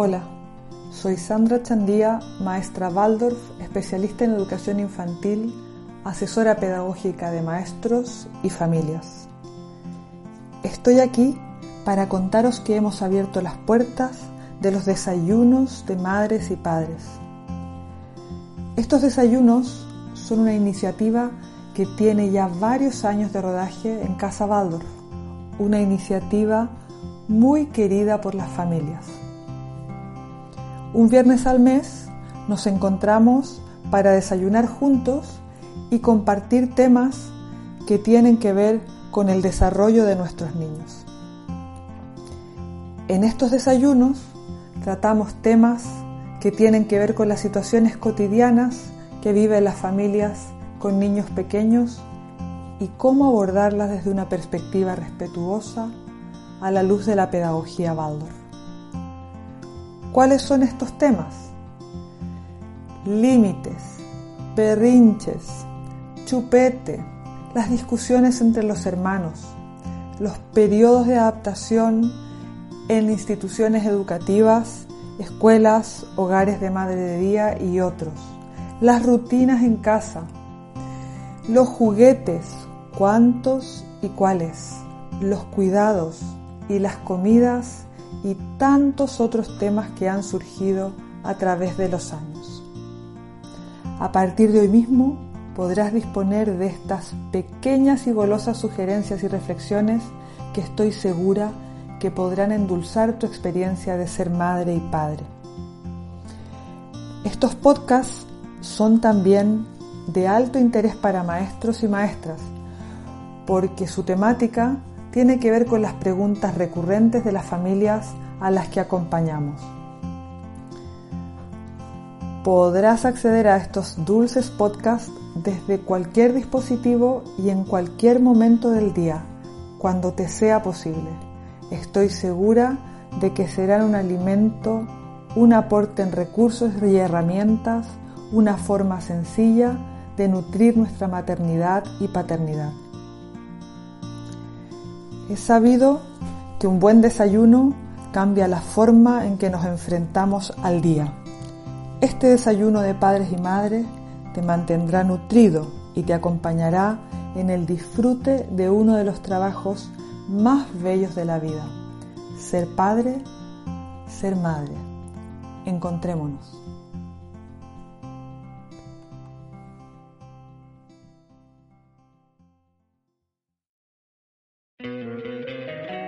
Hola, soy Sandra Chandía, maestra Waldorf, especialista en educación infantil, asesora pedagógica de maestros y familias. Estoy aquí para contaros que hemos abierto las puertas de los desayunos de madres y padres. Estos desayunos son una iniciativa que tiene ya varios años de rodaje en Casa Waldorf, una iniciativa muy querida por las familias. Un viernes al mes nos encontramos para desayunar juntos y compartir temas que tienen que ver con el desarrollo de nuestros niños. En estos desayunos tratamos temas que tienen que ver con las situaciones cotidianas que viven las familias con niños pequeños y cómo abordarlas desde una perspectiva respetuosa a la luz de la pedagogía Waldorf. ¿Cuáles son estos temas? Límites, berrinches, chupete, las discusiones entre los hermanos, los periodos de adaptación en instituciones educativas, escuelas, hogares de madre de día y otros, las rutinas en casa, los juguetes, cuántos y cuáles, los cuidados y las comidas y tantos otros temas que han surgido a través de los años. A partir de hoy mismo podrás disponer de estas pequeñas y golosas sugerencias y reflexiones que estoy segura que podrán endulzar tu experiencia de ser madre y padre. Estos podcasts son también de alto interés para maestros y maestras, porque su temática tiene que ver con las preguntas recurrentes de las familias a las que acompañamos. Podrás acceder a estos dulces podcasts desde cualquier dispositivo y en cualquier momento del día, cuando te sea posible. Estoy segura de que serán un alimento, un aporte en recursos y herramientas, una forma sencilla de nutrir nuestra maternidad y paternidad. Es sabido que un buen desayuno cambia la forma en que nos enfrentamos al día. Este desayuno de padres y madres te mantendrá nutrido y te acompañará en el disfrute de uno de los trabajos más bellos de la vida, ser padre, ser madre. Encontrémonos.